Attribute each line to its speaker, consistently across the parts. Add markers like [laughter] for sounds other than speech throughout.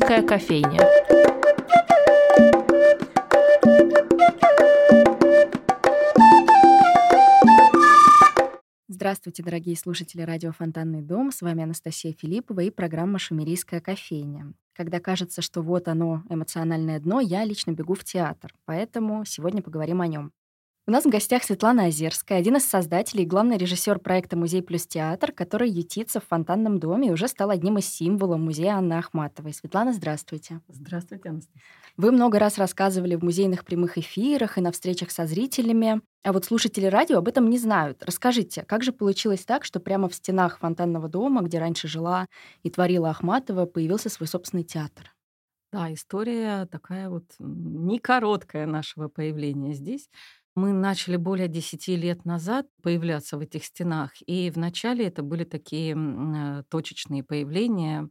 Speaker 1: Шумерийская кофейня.
Speaker 2: Здравствуйте, дорогие слушатели радио «Фонтанный дом». С вами Анастасия Филиппова и программа «Шумерийская кофейня». Когда кажется, что вот оно, эмоциональное дно, я лично бегу в театр. Поэтому сегодня поговорим о нем. У нас в гостях Светлана Озерская, один из создателей и главный режиссер проекта «Музей плюс театр», который ютится в фонтанном доме и уже стал одним из символов музея Анны Ахматовой. Светлана, здравствуйте.
Speaker 3: Здравствуйте, Анастасия.
Speaker 2: Вы много раз рассказывали в музейных прямых эфирах и на встречах со зрителями, а вот слушатели радио об этом не знают. Расскажите, как же получилось так, что прямо в стенах фонтанного дома, где раньше жила и творила Ахматова, появился свой собственный театр?
Speaker 3: Да, история такая вот не короткая нашего появления здесь. Мы начали более 10 лет назад появляться в этих стенах, и вначале это были такие э, точечные появления,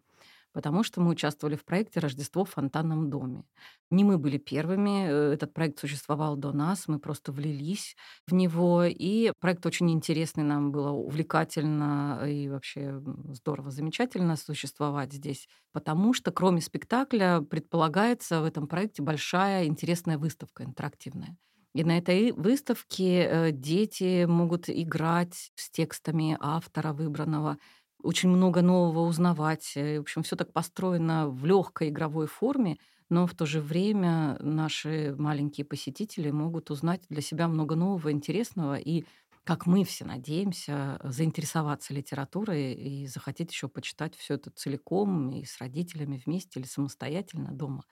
Speaker 3: потому что мы участвовали в проекте «Рождество в фонтанном доме». Не мы были первыми, э, этот проект существовал до нас, мы просто влились в него, и проект очень интересный, нам было увлекательно и вообще здорово, замечательно существовать здесь, потому что кроме спектакля предполагается в этом проекте большая интересная выставка интерактивная. И на этой выставке э, дети могут играть с текстами автора выбранного, очень много нового узнавать. Э, в общем, все так построено в легкой игровой форме, но в то же время наши маленькие посетители могут узнать для себя много нового, интересного и как мы все надеемся, заинтересоваться литературой и захотеть еще почитать все это целиком и с родителями вместе или самостоятельно дома.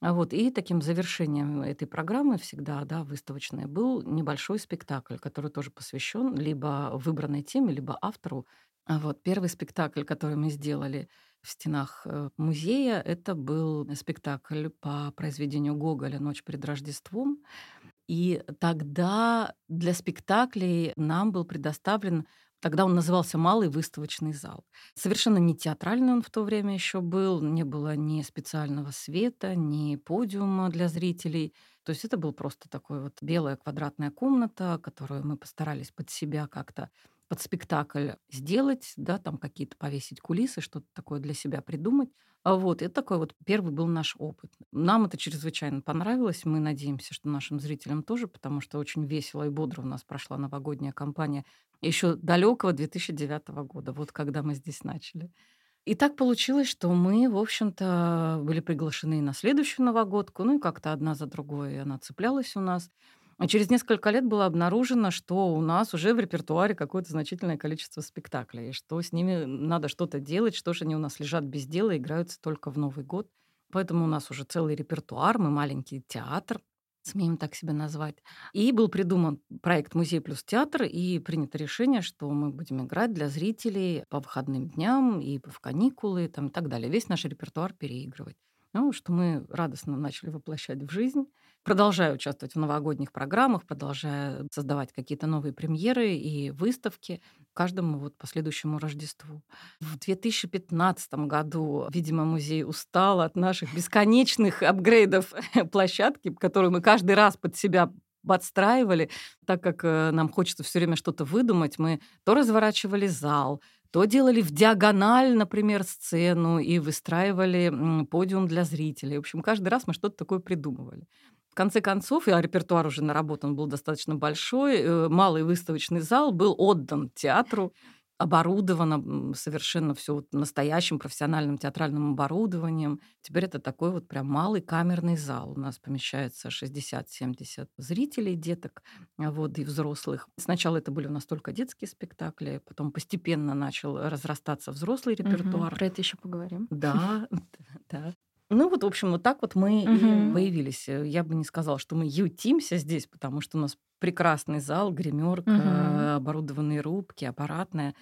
Speaker 3: А вот, и таким завершением этой программы всегда, да, выставочной, был небольшой спектакль, который тоже посвящен либо выбранной теме, либо автору. А вот первый спектакль, который мы сделали в стенах э, музея, это был спектакль по произведению Гоголя «Ночь перед Рождеством». И тогда для спектаклей нам был предоставлен Тогда он назывался «Малый выставочный зал». Совершенно не театральный он в то время еще был, не было ни специального света, ни подиума для зрителей. То есть это был просто такой вот белая квадратная комната, которую мы постарались под себя как-то под спектакль сделать, да, там какие-то повесить кулисы, что-то такое для себя придумать. А вот, это такой вот первый был наш опыт. Нам это чрезвычайно понравилось. Мы надеемся, что нашим зрителям тоже, потому что очень весело и бодро у нас прошла новогодняя кампания еще далекого 2009 года, вот когда мы здесь начали. И так получилось, что мы, в общем-то, были приглашены на следующую новогодку, ну и как-то одна за другой она цеплялась у нас. А через несколько лет было обнаружено, что у нас уже в репертуаре какое-то значительное количество спектаклей, и что с ними надо что-то делать, что же они у нас лежат без дела, играются только в Новый год. Поэтому у нас уже целый репертуар, мы маленький театр, смеем так себя назвать. И был придуман проект «Музей плюс театр», и принято решение, что мы будем играть для зрителей по выходным дням и в каникулы там, и так далее. Весь наш репертуар переигрывать. Ну, что мы радостно начали воплощать в жизнь. Продолжаю участвовать в новогодних программах, продолжаю создавать какие-то новые премьеры и выставки каждому вот последующему Рождеству. В 2015 году, видимо, музей устал от наших бесконечных апгрейдов [laughs] площадки, которую мы каждый раз под себя подстраивали, так как э, нам хочется все время что-то выдумать, мы то разворачивали зал, то делали в диагональ, например, сцену и выстраивали подиум для зрителей. В общем, каждый раз мы что-то такое придумывали. В конце концов, а репертуар уже наработан был достаточно большой, э, малый выставочный зал был отдан театру, оборудовано совершенно все вот настоящим профессиональным театральным оборудованием. Теперь это такой вот прям малый камерный зал. У нас помещается 60-70 зрителей, деток а вот, и взрослых. Сначала это были у нас только детские спектакли, потом постепенно начал разрастаться взрослый репертуар.
Speaker 2: Угу, про это еще поговорим.
Speaker 3: Да, [laughs] да. Ну вот, в общем, вот так вот мы угу. и появились. Э, я бы не сказала, что мы ютимся здесь, потому что у нас прекрасный зал, гримерка, угу. оборудованные рубки, аппаратная.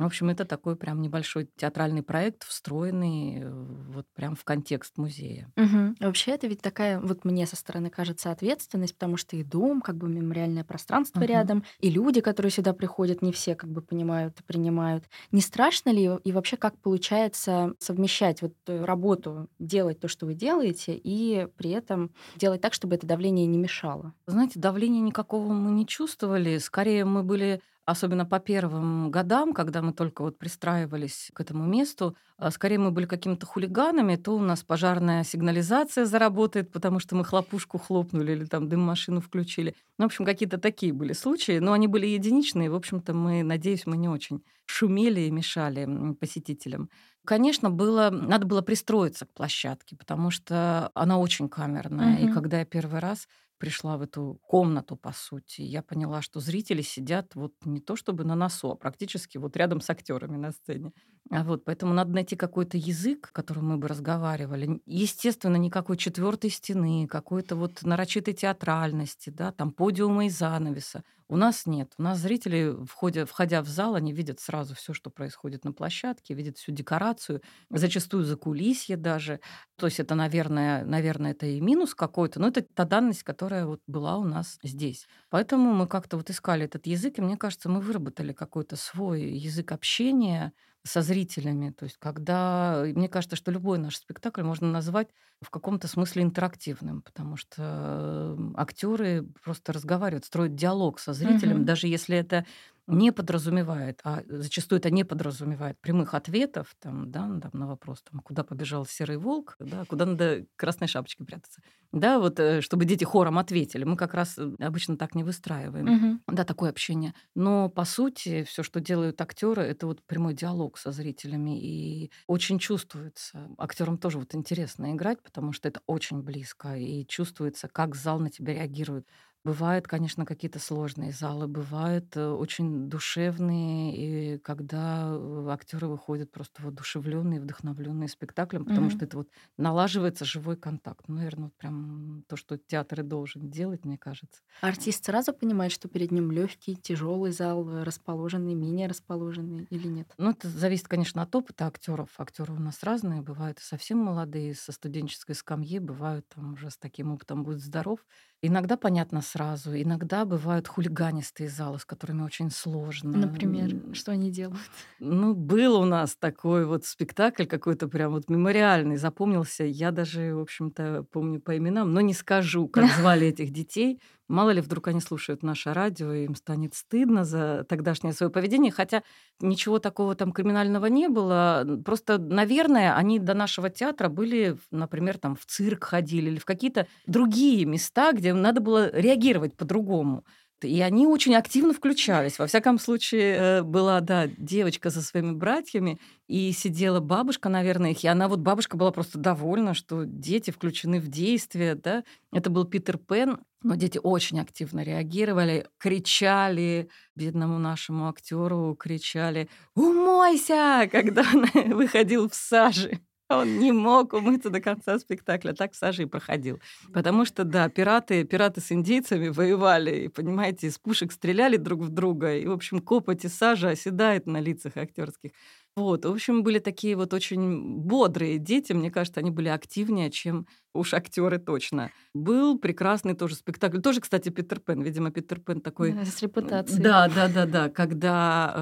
Speaker 3: В общем, это такой прям небольшой театральный проект, встроенный э, вот прям в контекст музея.
Speaker 2: Угу. Вообще это ведь такая, вот мне со стороны кажется, ответственность, потому что и дом, как бы мемориальное пространство угу. рядом, и люди, которые сюда приходят, не все как бы понимают и принимают. Не страшно ли и вообще как получается совмещать вот э, работу, делать то, что вы делаете, и при этом делать так, чтобы это давление не мешало?
Speaker 3: Знаете, давления никакого мы не чувствовали. Скорее, мы были особенно по первым годам, когда мы только вот пристраивались к этому месту, а, скорее мы были какими-то хулиганами, то у нас пожарная сигнализация заработает, потому что мы хлопушку хлопнули или там дым-машину включили. Ну, в общем, какие-то такие были случаи, но они были единичные. В общем-то, мы, надеюсь, мы не очень шумели и мешали посетителям. Конечно, было, надо было пристроиться к площадке, потому что она очень камерная. Угу. И когда я первый раз пришла в эту комнату, по сути, я поняла, что зрители сидят вот не то чтобы на носу, а практически вот рядом с актерами на сцене. А вот, поэтому надо найти какой-то язык, которым мы бы разговаривали. Естественно, никакой четвертой стены, какой-то вот нарочитой театральности, да, там подиума и занавеса. У нас нет. У нас зрители, входя, входя в зал, они видят сразу все, что происходит на площадке, видят всю декорацию, зачастую за кулисье даже. То есть это, наверное, наверное, это и минус какой-то, но это та данность, которая вот была у нас здесь. Поэтому мы как-то вот искали этот язык, и мне кажется, мы выработали какой-то свой язык общения, со зрителями. То есть когда... Мне кажется, что любой наш спектакль можно назвать в каком-то смысле интерактивным, потому что актеры просто разговаривают, строят диалог со зрителем, угу. даже если это не подразумевает, а зачастую это не подразумевает прямых ответов там, да, там, на вопрос, там, куда побежал серый волк, да, куда надо красной шапочке прятаться. Да, вот э, чтобы дети хором ответили. Мы как раз э, обычно так не выстраиваем. Угу. Да, такое общение. Но по сути, все, что делают актеры, это вот прямой диалог со зрителями. И очень чувствуется. Актерам тоже вот интересно играть, потому что это очень близко. И чувствуется, как зал на тебя реагирует. Бывают, конечно, какие-то сложные залы, бывают э, очень душевные, и когда э, актеры выходят просто воодушевленные, вдохновленные спектаклем, потому mm-hmm. что это вот налаживается живой контакт. Ну, наверное, вот прям то, что театр и должен делать, мне кажется.
Speaker 2: Артист сразу понимает, что перед ним легкий, тяжелый зал, э, расположенный, менее расположенный или нет?
Speaker 3: Ну, это зависит, конечно, от опыта актеров. Актеры у нас разные, бывают и совсем молодые, со студенческой скамьи, бывают там уже с таким опытом будет здоров. Иногда понятно сразу, иногда бывают хулиганистые залы, с которыми очень сложно.
Speaker 2: Например, что они делают?
Speaker 3: Ну, был у нас такой вот спектакль какой-то прям вот мемориальный, запомнился. Я даже, в общем-то, помню по именам, но не скажу, как [laughs] звали этих детей. Мало ли, вдруг они слушают наше радио, и им станет стыдно за тогдашнее свое поведение, хотя ничего такого там криминального не было. Просто, наверное, они до нашего театра были, например, там в цирк ходили или в какие-то другие места, где надо было реагировать по-другому. И они очень активно включались. Во всяком случае, э, была, да, девочка со своими братьями, и сидела бабушка, наверное, их, и она вот, бабушка была просто довольна, что дети включены в действие, да. Это был Питер Пен, но дети очень активно реагировали, кричали бедному нашему актеру, кричали «Умойся!», когда [laughs] он выходил в саже. Он не мог умыться до конца спектакля, так Саша и проходил. Потому что, да, пираты, пираты с индейцами воевали, и, понимаете, из пушек стреляли друг в друга, и, в общем, копоть и сажа оседает на лицах актерских. Вот, в общем, были такие вот очень бодрые дети. Мне кажется, они были активнее, чем уж актеры точно. Был прекрасный тоже спектакль. Тоже, кстати, Питер Пен. Видимо, Питер Пен такой...
Speaker 2: Да, с репутацией.
Speaker 3: Да, да, да, да. Когда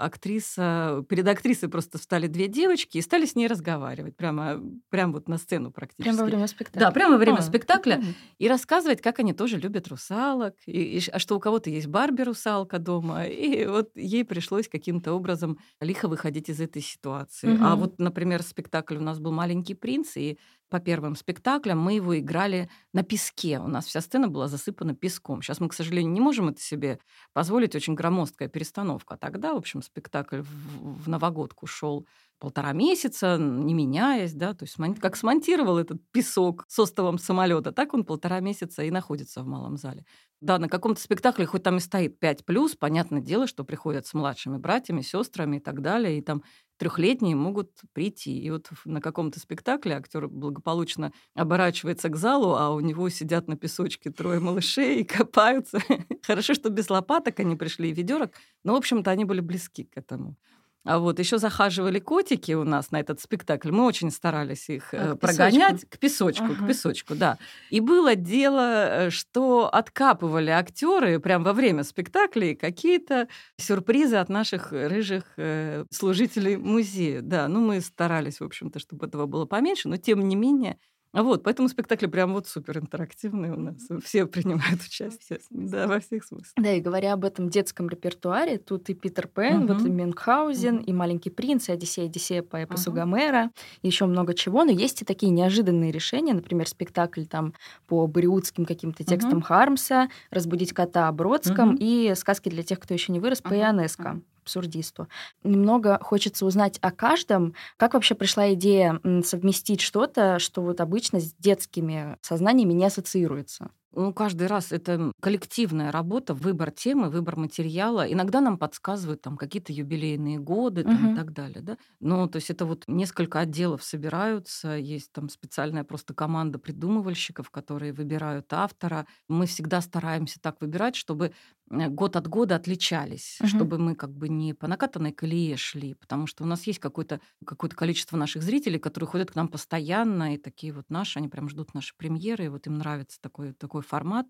Speaker 3: э, актриса... Перед актрисой просто встали две девочки и стали с ней разговаривать. Прямо, прямо вот на сцену практически.
Speaker 2: Прямо во время спектакля?
Speaker 3: Да, прямо во время а, спектакля. Угу. И рассказывать, как они тоже любят русалок. И, и, а что у кого-то есть Барби-русалка дома. И вот ей пришлось каким-то образом лихо выходить из этой ситуации. Угу. А вот, например, спектакль у нас был «Маленький принц», и по первым спектаклям мы его играли на песке. У нас вся сцена была засыпана песком. Сейчас мы, к сожалению, не можем это себе позволить. Очень громоздкая перестановка. А тогда, в общем, спектакль в, в новогодку шел полтора месяца, не меняясь, да, то есть как смонтировал этот песок с остовом самолета, так он полтора месяца и находится в малом зале. Да, на каком-то спектакле хоть там и стоит 5 плюс, понятное дело, что приходят с младшими братьями, сестрами и так далее, и там трехлетние могут прийти. И вот на каком-то спектакле актер благополучно оборачивается к залу, а у него сидят на песочке трое малышей и копаются. [laughs] Хорошо, что без лопаток они пришли и ведерок, но, в общем-то, они были близки к этому. А вот еще захаживали котики у нас на этот спектакль. Мы очень старались их а, к прогонять песочку. к песочку, ага. к песочку, да. И было дело, э, что откапывали актеры прямо во время спектаклей какие-то сюрпризы от наших рыжих э, служителей музея. Да, ну мы старались, в общем-то, чтобы этого было поменьше, но тем не менее Вот, поэтому спектакль прям вот супер интерактивный у нас. Все принимают участие.
Speaker 2: Во
Speaker 3: да, во всех смыслах.
Speaker 2: Да, и говоря об этом детском репертуаре, тут и Питер Пен, угу. вот и Мюнхгаузен, угу. и Маленький принц, и Одиссея, Одиссея по эпосу угу. Гомера, еще много чего. Но есть и такие неожиданные решения, например, спектакль там по бориутским каким-то текстам угу. Хармса, «Разбудить кота» Бродском угу. и сказки для тех, кто еще не вырос, по угу. Ионеско абсурдисту. Немного хочется узнать о каждом. Как вообще пришла идея совместить что-то, что вот обычно с детскими сознаниями не ассоциируется?
Speaker 3: Ну, каждый раз это коллективная работа, выбор темы, выбор материала. Иногда нам подсказывают там какие-то юбилейные годы там, угу. и так далее. Да? Ну, то есть это вот несколько отделов собираются, есть там специальная просто команда придумывальщиков, которые выбирают автора. Мы всегда стараемся так выбирать, чтобы год от года отличались, угу. чтобы мы как бы не по накатанной колее шли, потому что у нас есть какое-то какое количество наших зрителей, которые ходят к нам постоянно, и такие вот наши, они прям ждут наши премьеры, и вот им нравится такой, такой формат.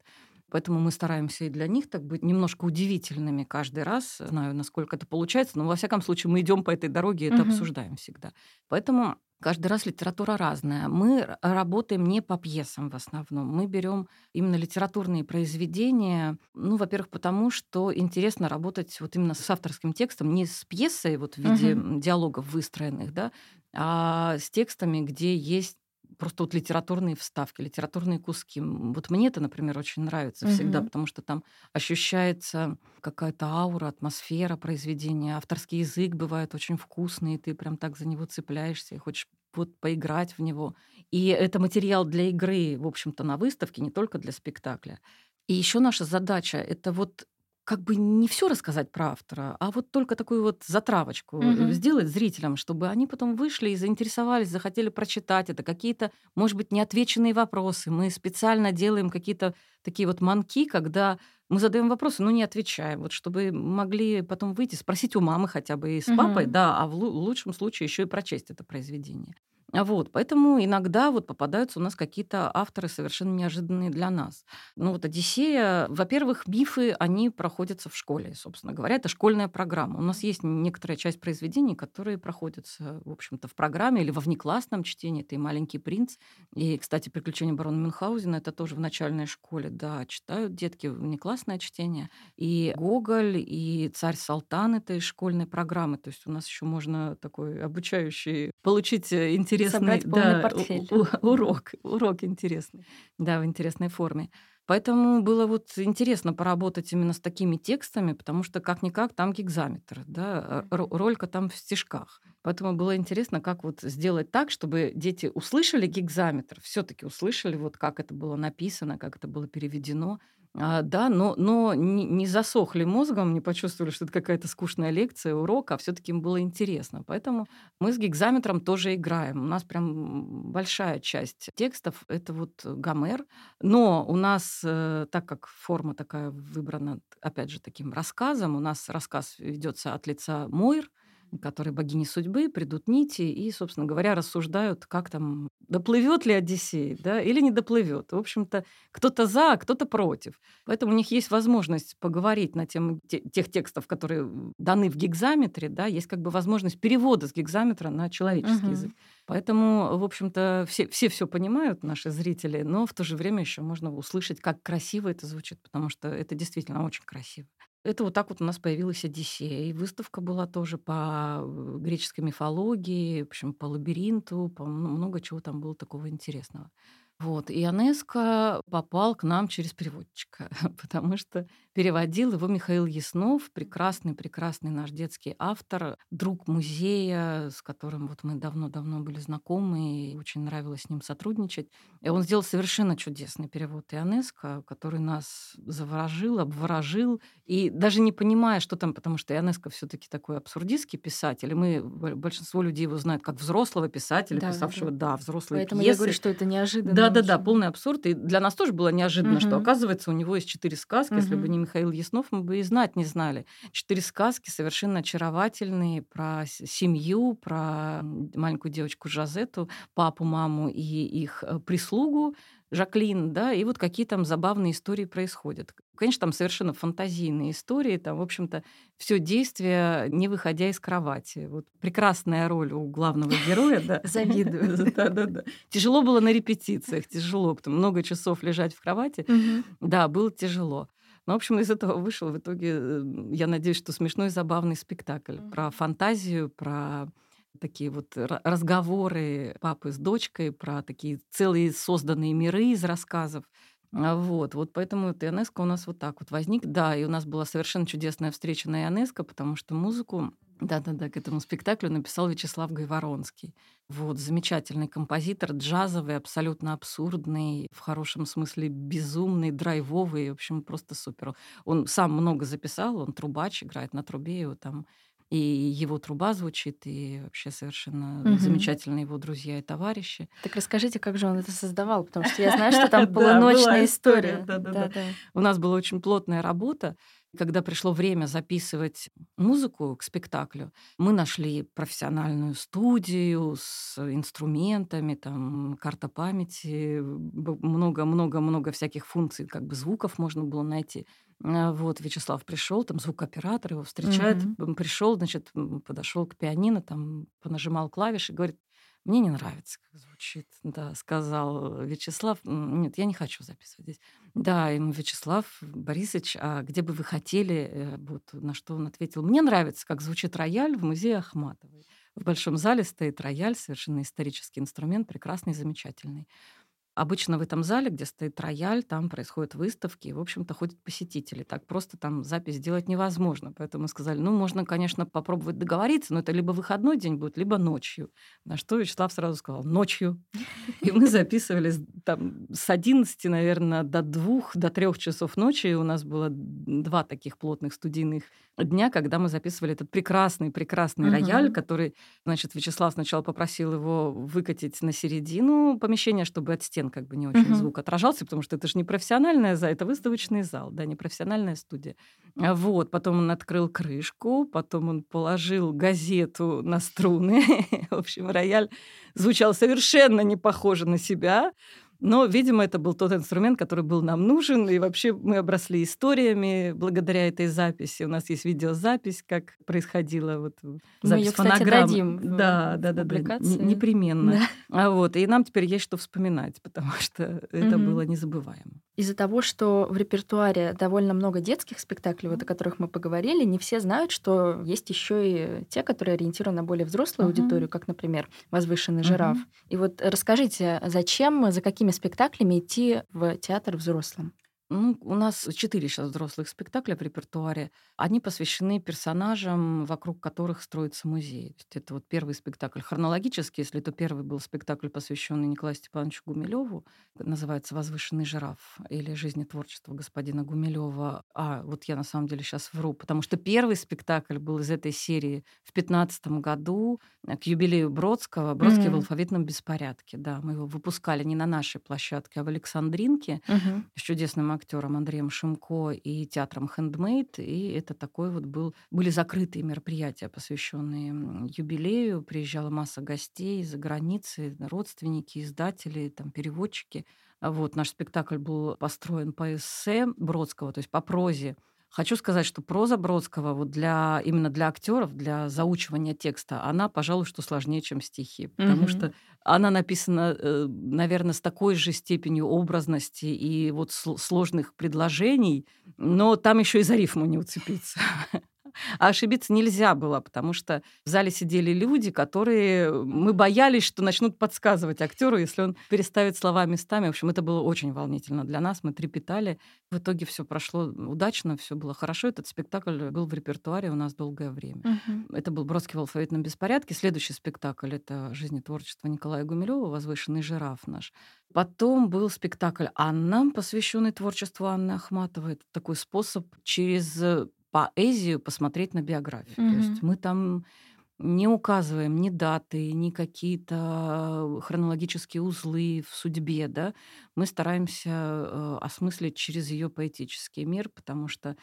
Speaker 3: Поэтому мы стараемся и для них так быть немножко удивительными каждый раз. Знаю, насколько это получается, но во всяком случае мы идем по этой дороге и это угу. обсуждаем всегда. Поэтому каждый раз литература разная. Мы работаем не по пьесам в основном. Мы берем именно литературные произведения. Ну, во-первых, потому что интересно работать вот именно с авторским текстом, не с пьесой вот в виде угу. диалогов выстроенных, да, а с текстами, где есть просто вот литературные вставки, литературные куски. Вот мне это, например, очень нравится всегда, угу. потому что там ощущается какая-то аура, атмосфера произведения. Авторский язык бывает очень вкусный, и ты прям так за него цепляешься и хочешь вот поиграть в него. И это материал для игры, в общем-то, на выставке, не только для спектакля. И еще наша задача это вот как бы не все рассказать про автора, а вот только такую вот затравочку угу. сделать зрителям, чтобы они потом вышли и заинтересовались, захотели прочитать это, какие-то, может быть, неотвеченные вопросы. Мы специально делаем какие-то такие вот манки, когда мы задаем вопросы, но не отвечаем, вот чтобы могли потом выйти, спросить у мамы хотя бы и с угу. папой, да, а в лучшем случае еще и прочесть это произведение. А вот, поэтому иногда вот попадаются у нас какие-то авторы совершенно неожиданные для нас. Ну вот «Одиссея», во-первых, мифы, они проходятся в школе, собственно говоря. Это школьная программа. У нас есть некоторая часть произведений, которые проходятся, в общем-то, в программе или во внеклассном чтении. Это и «Маленький принц», и, кстати, «Приключения барона Мюнхгаузена» — это тоже в начальной школе, да, читают детки внеклассное чтение. И «Гоголь», и «Царь Салтан» — это из школьной программы. То есть у нас еще можно такой обучающий получить интерес интересный
Speaker 2: Собрать полный да, портфель. У,
Speaker 3: урок, урок интересный, да, в интересной форме. Поэтому было вот интересно поработать именно с такими текстами, потому что как-никак там гигзаметр, да, ролька там в стежках. Поэтому было интересно, как вот сделать так, чтобы дети услышали гигзаметр, все таки услышали, вот как это было написано, как это было переведено, а, да, но, но не, не засохли мозгом, не почувствовали, что это какая-то скучная лекция, урок, а все-таки им было интересно. Поэтому мы с гигзаметром тоже играем. У нас прям большая часть текстов — это вот Гомер. Но у нас, э, так как форма такая выбрана, опять же, таким рассказом, у нас рассказ ведется от лица Мойр, которые богини судьбы, придут нити и, собственно говоря, рассуждают, как там, доплывет ли Одиссей, да, или не доплывет. В общем-то, кто-то за, а кто-то против. Поэтому у них есть возможность поговорить на тему тех текстов, которые даны в гигзаметре, да, есть как бы возможность перевода с гигзаметра на человеческий угу. язык. Поэтому, в общем-то, все, все все понимают, наши зрители, но в то же время еще можно услышать, как красиво это звучит, потому что это действительно очень красиво. Это вот так вот у нас появилась Одиссея. И выставка была тоже по э, греческой мифологии, в общем, по лабиринту, по много чего там было такого интересного. Вот. И Анеска попал к нам через переводчика, [laughs] потому что переводил его Михаил Яснов, прекрасный-прекрасный наш детский автор, друг музея, с которым вот мы давно-давно были знакомы, и очень нравилось с ним сотрудничать. И он сделал совершенно чудесный перевод Ионеско, который нас заворожил, обворожил, и даже не понимая, что там, потому что Ионеско все таки такой абсурдистский писатель, и мы, большинство людей его знают как взрослого писателя, да, писавшего, да, да взрослые
Speaker 2: Поэтому
Speaker 3: пьесы.
Speaker 2: я говорю, что это неожиданно
Speaker 3: да-да-да, полный абсурд. И для нас тоже было неожиданно, угу. что, оказывается, у него есть четыре сказки. Угу. Если бы не Михаил Яснов, мы бы и знать не знали. Четыре сказки совершенно очаровательные про семью, про маленькую девочку Жазету, папу, маму и их э, прислугу. Жаклин, да, и вот какие там забавные истории происходят. Конечно, там совершенно фантазийные истории, там, в общем-то, все действие, не выходя из кровати. Вот прекрасная роль у главного героя, да.
Speaker 2: Завидую.
Speaker 3: Да, да, да. Тяжело было на репетициях, тяжело, потому много часов лежать в кровати. Да, было тяжело. Ну, в общем, из этого вышел в итоге, э, я надеюсь, что смешной и забавный спектакль про фантазию, про такие вот разговоры папы с дочкой, про такие целые созданные миры из рассказов. А, вот, вот поэтому вот Ионеско у нас вот так вот возник. Да, и у нас была совершенно чудесная встреча на Ионеско, потому что музыку да-да-да, к этому спектаклю написал Вячеслав Гайворонский. Вот, замечательный композитор, джазовый, абсолютно абсурдный, в хорошем смысле безумный, драйвовый, в общем, просто супер. Он сам много записал, он трубач, играет на трубе, его там и его труба звучит, и вообще совершенно угу. замечательные его друзья и товарищи.
Speaker 2: Так расскажите, как же он это создавал, потому что я знаю, [laughs] что там полуночная история.
Speaker 3: У нас была очень плотная работа. Когда пришло время записывать музыку к спектаклю, мы нашли профессиональную студию с инструментами, там карта памяти, много-много-много всяких функций, как бы звуков можно было найти. А, вот Вячеслав пришел, там звукооператор его встречает, mm-hmm. пришел, значит, подошел к пианино, там понажимал клавиши, говорит, мне не нравится, как звучит, да, сказал Вячеслав. Нет, я не хочу записывать здесь. Да, ему Вячеслав Борисович, а где бы вы хотели, э, вот на что он ответил, мне нравится, как звучит рояль в музее Ахматовой. В большом зале стоит рояль, совершенно исторический инструмент, прекрасный, замечательный. Обычно в этом зале, где стоит рояль, там происходят выставки, и, в общем-то, ходят посетители. Так просто там запись сделать невозможно. Поэтому мы сказали, ну, можно, конечно, попробовать договориться, но это либо выходной день будет, либо ночью. На что Вячеслав сразу сказал, ночью. И мы записывались там с 11, наверное, до двух, до трех часов ночи. И у нас было два таких плотных студийных дня, когда мы записывали этот прекрасный, прекрасный рояль, который, значит, Вячеслав сначала попросил его выкатить на середину помещения, чтобы от стен как бы не очень uh-huh. звук отражался, потому что это же не профессиональная зал, это выставочный зал, да, не профессиональная студия. А вот, потом он открыл крышку, потом он положил газету на струны. [laughs] В общем, рояль звучал совершенно не похоже на себя. Но, видимо, это был тот инструмент, который был нам нужен. И вообще мы обросли историями благодаря этой записи. У нас есть видеозапись, как происходило вот
Speaker 2: запись мы ее, фонограмм. Кстати, дадим
Speaker 3: да, да, да, да, непременно. Да. А вот и нам теперь есть что вспоминать, потому что это угу. было незабываемо.
Speaker 2: Из-за того, что в репертуаре довольно много детских спектаклей, вот о которых мы поговорили, не все знают, что есть еще и те, которые ориентированы на более взрослую uh аудиторию, как, например, возвышенный жираф. uh И вот расскажите, зачем, за какими спектаклями идти в театр взрослым?
Speaker 3: Ну, у нас четыре сейчас взрослых спектакля в репертуаре. Они посвящены персонажам, вокруг которых строится музей. То есть это вот первый спектакль хронологически, если то первый был спектакль, посвященный Николаю Степановичу Гумилеву, называется «Возвышенный жираф» или «Жизнь и творчество господина Гумилева». А, вот я на самом деле сейчас вру, потому что первый спектакль был из этой серии в 15 году к юбилею Бродского. Бродский mm-hmm. в алфавитном беспорядке, да. Мы его выпускали не на нашей площадке, а в Александринке mm-hmm. с чудесным актером Андреем Шимко и театром «Хендмейд». И это такой вот был... Были закрытые мероприятия, посвященные юбилею. Приезжала масса гостей из-за границы, родственники, издатели, там, переводчики. Вот, наш спектакль был построен по эссе Бродского, то есть по прозе Хочу сказать, что проза Бродского вот для, именно для актеров, для заучивания текста, она, пожалуй, что сложнее, чем стихи. Потому угу. что она написана, э, наверное, с такой же степенью образности и вот сложных предложений, но там еще и за рифму не уцепиться. [laughs] А ошибиться нельзя было, потому что в зале сидели люди, которые... Мы боялись, что начнут подсказывать актеру, если он переставит слова местами. В общем, это было очень волнительно для нас. Мы трепетали. В итоге все прошло удачно, все было хорошо. Этот спектакль был в репертуаре у нас долгое время. Угу. Это был «Бродский в алфавитном беспорядке». Следующий спектакль — это «Жизнь и творчество» Николая Гумилева «Возвышенный жираф» наш. Потом был спектакль «Анна», посвященный творчеству Анны Ахматовой. Это такой способ через поэзию посмотреть на биографию. Mm-hmm. То есть мы там не указываем ни даты, ни какие-то хронологические узлы в судьбе, да. Мы стараемся э, осмыслить через ее поэтический мир, потому что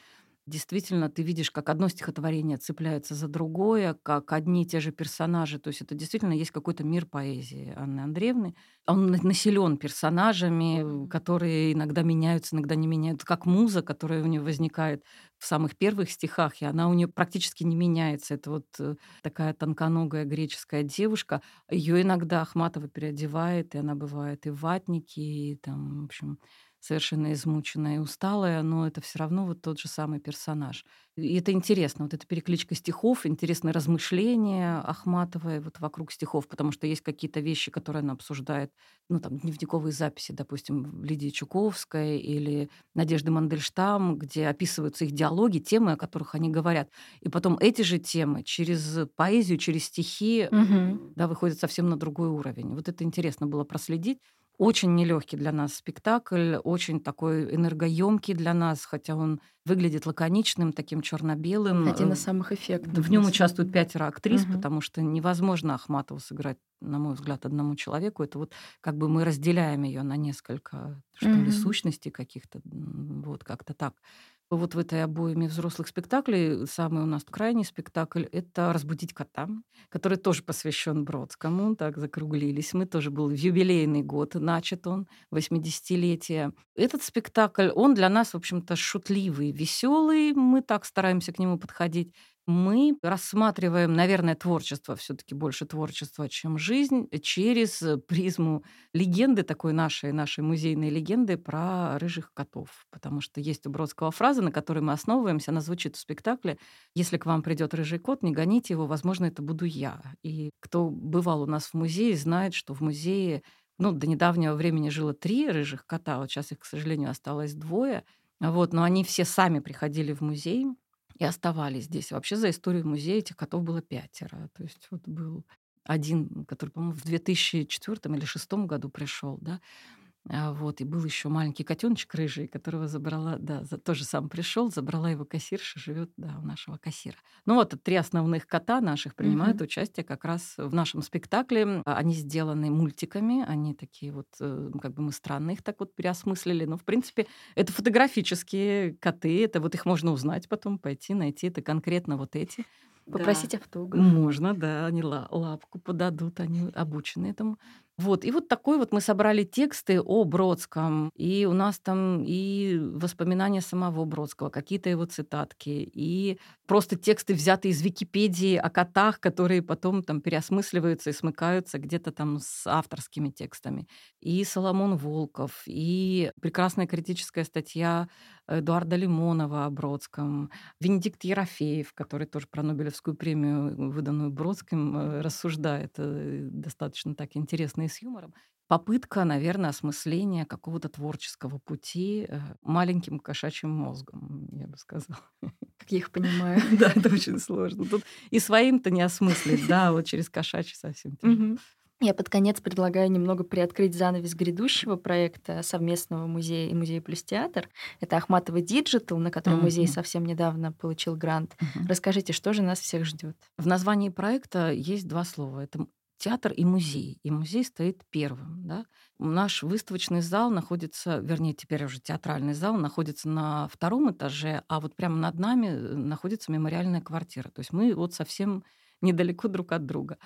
Speaker 3: Действительно, ты видишь, как одно стихотворение цепляется за другое, как одни и те же персонажи. То есть это действительно есть какой-то мир поэзии Анны Андреевны. Он населен персонажами, которые иногда меняются, иногда не меняются. Как муза, которая у нее возникает в самых первых стихах, и она у нее практически не меняется. Это вот э, такая тонконогая греческая девушка. Ее иногда Ахматова переодевает, и она бывает и в ватнике, и там, в общем, совершенно измученная и усталая, но это все равно вот тот же самый персонаж. И это интересно, вот эта перекличка стихов, интересное размышление Ахматовой вот вокруг стихов, потому что есть какие-то вещи, которые она обсуждает, ну, там, дневниковые записи, допустим, Лидии Чуковской или Надежды Мандельштам, где описываются их диалоги, темы, о которых они говорят. И потом эти же темы через поэзию, через стихи, угу. да, выходят совсем на другой уровень. Вот это интересно было проследить. Очень нелегкий для нас спектакль, очень такой энергоемкий для нас, хотя он выглядит лаконичным, таким черно-белым.
Speaker 2: Один из самых эффектных.
Speaker 3: В нем участвуют пятеро актрис, угу. потому что невозможно Ахматову сыграть, на мой взгляд, одному человеку. Это вот как бы мы разделяем ее на несколько, что угу. ли, сущностей каких-то, вот как-то так вот в этой обоими взрослых спектаклей самый у нас крайний спектакль — это «Разбудить кота», который тоже посвящен Бродскому. Так закруглились. Мы тоже был в юбилейный год, начат он, 80-летие. Этот спектакль, он для нас, в общем-то, шутливый, веселый. Мы так стараемся к нему подходить мы рассматриваем, наверное, творчество, все-таки больше творчество, чем жизнь, через призму легенды такой нашей, нашей музейной легенды про рыжих котов. Потому что есть у Бродского фраза, на которой мы основываемся, она звучит в спектакле «Если к вам придет рыжий кот, не гоните его, возможно, это буду я». И кто бывал у нас в музее, знает, что в музее ну, до недавнего времени жило три рыжих кота, вот сейчас их, к сожалению, осталось двое. Вот, но они все сами приходили в музей, и оставались здесь. Вообще за историю музея этих котов было пятеро. То есть вот был один, который, по-моему, в 2004 или 2006 году пришел, да, вот, и был еще маленький котеночек рыжий, которого забрала, да, за, тоже сам пришел, забрала его кассирша, живет, да, у нашего кассира. Ну вот три основных кота наших принимают угу. участие как раз в нашем спектакле. Они сделаны мультиками, они такие вот, э, как бы мы странно их так вот переосмыслили, но в принципе это фотографические коты, это вот их можно узнать потом, пойти найти, это конкретно вот эти.
Speaker 2: Попросить да. автограф.
Speaker 3: Можно, да, они лапку подадут, они обучены этому. Вот, и вот такой вот мы собрали тексты о Бродском, и у нас там и воспоминания самого Бродского, какие-то его цитатки, и просто тексты, взятые из Википедии о котах, которые потом там переосмысливаются и смыкаются где-то там с авторскими текстами. И Соломон Волков, и прекрасная критическая статья Эдуарда Лимонова о Бродском, Венедикт Ерофеев, который тоже про Нобелевскую премию, выданную Бродским, э, рассуждает э, достаточно так интересно и с юмором. Попытка, наверное, осмысления какого-то творческого пути э, маленьким кошачьим мозгом, я бы сказала. [laughs]
Speaker 2: Как я их понимаю. [laughs]
Speaker 3: Да, это очень сложно. Тут и своим-то не осмыслить, да, вот через кошачий совсем.
Speaker 2: Я под конец предлагаю немного приоткрыть занавес грядущего проекта совместного музея и музея плюс театр. Это Ахматова Digital, на который mm-hmm. музей совсем недавно получил грант. Mm-hmm. Расскажите, что же нас всех ждет?
Speaker 3: В названии проекта есть два слова. Это театр и музей. И музей стоит первым. Да? Наш выставочный зал находится, вернее, теперь уже театральный зал, находится на втором этаже, а вот прямо над нами э, находится мемориальная квартира. То есть мы вот совсем недалеко друг от друга.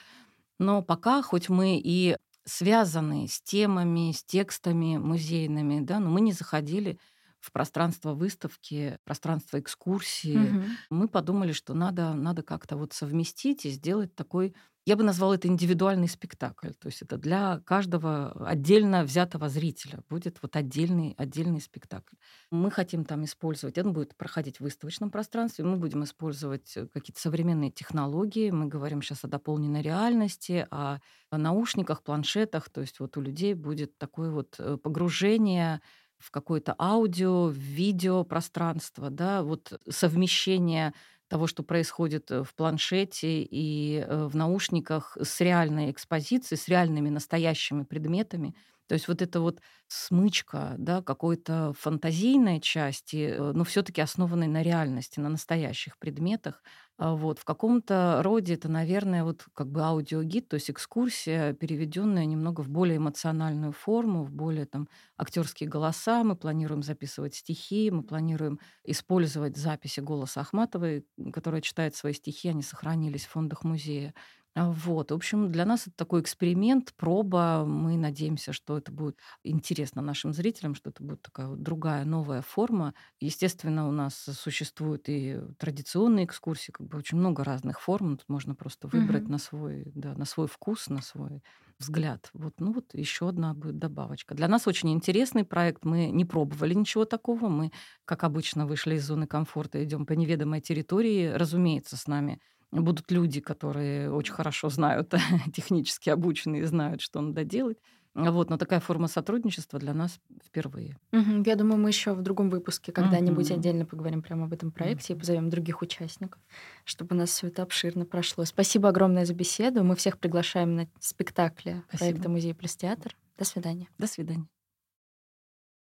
Speaker 3: Но пока, хоть мы и связаны с темами, с текстами музейными, да, но мы не заходили в пространство выставки, пространство экскурсии. Угу. Мы подумали, что надо, надо как-то вот совместить и сделать такой я бы назвала это индивидуальный спектакль. То есть это для каждого отдельно взятого зрителя будет вот отдельный, отдельный спектакль. Мы хотим там использовать, он будет проходить в выставочном пространстве, мы будем использовать э, какие-то современные технологии. Мы говорим сейчас о дополненной реальности, о, наушниках, планшетах. То есть вот у людей будет такое вот э, погружение в какое-то аудио, видео пространство, да, вот совмещение того, что происходит э, в планшете и э, в наушниках с реальной экспозицией, с реальными настоящими предметами. То есть вот эта вот смычка, да, какой-то фантазийной части, э, но все таки основанной на реальности, на настоящих предметах, вот. В каком-то роде это, наверное, вот как бы аудиогид, то есть экскурсия, переведенная немного в более эмоциональную форму, в более там актерские голоса. Мы планируем записывать стихи, мы планируем использовать записи голоса Ахматовой, которая читает свои стихи, они сохранились в фондах музея. А, вот. В общем, для нас это такой эксперимент, проба. Мы надеемся, что это будет интересно нашим зрителям, что это будет такая вот другая, новая форма. Естественно, у нас существуют и традиционные экскурсии, как бы очень много разных форм. Тут можно просто выбрать
Speaker 2: Мгм.
Speaker 3: на свой, да, на свой вкус, на свой взгляд. Вот, ну вот еще одна будет добавочка. Для нас очень интересный проект. Мы не пробовали ничего такого. Мы, как обычно, вышли из зоны комфорта, идем по неведомой территории. Разумеется, с нами будут люди, которые очень хорошо знают, [laughs] технически обученные, знают, что надо делать. А Вот, но такая форма сотрудничества для нас впервые.
Speaker 2: Мгм. Я думаю, мы еще в другом выпуске когда-нибудь
Speaker 3: Мгм.
Speaker 2: отдельно поговорим прямо об этом проекте и
Speaker 3: Мгм.
Speaker 2: позовем других участников, чтобы у нас все это обширно прошло. Спасибо огромное за беседу. Мы всех приглашаем на спектакли проекта
Speaker 3: Спасибо.
Speaker 2: «Музей плюс театр». До свидания.
Speaker 3: До свидания.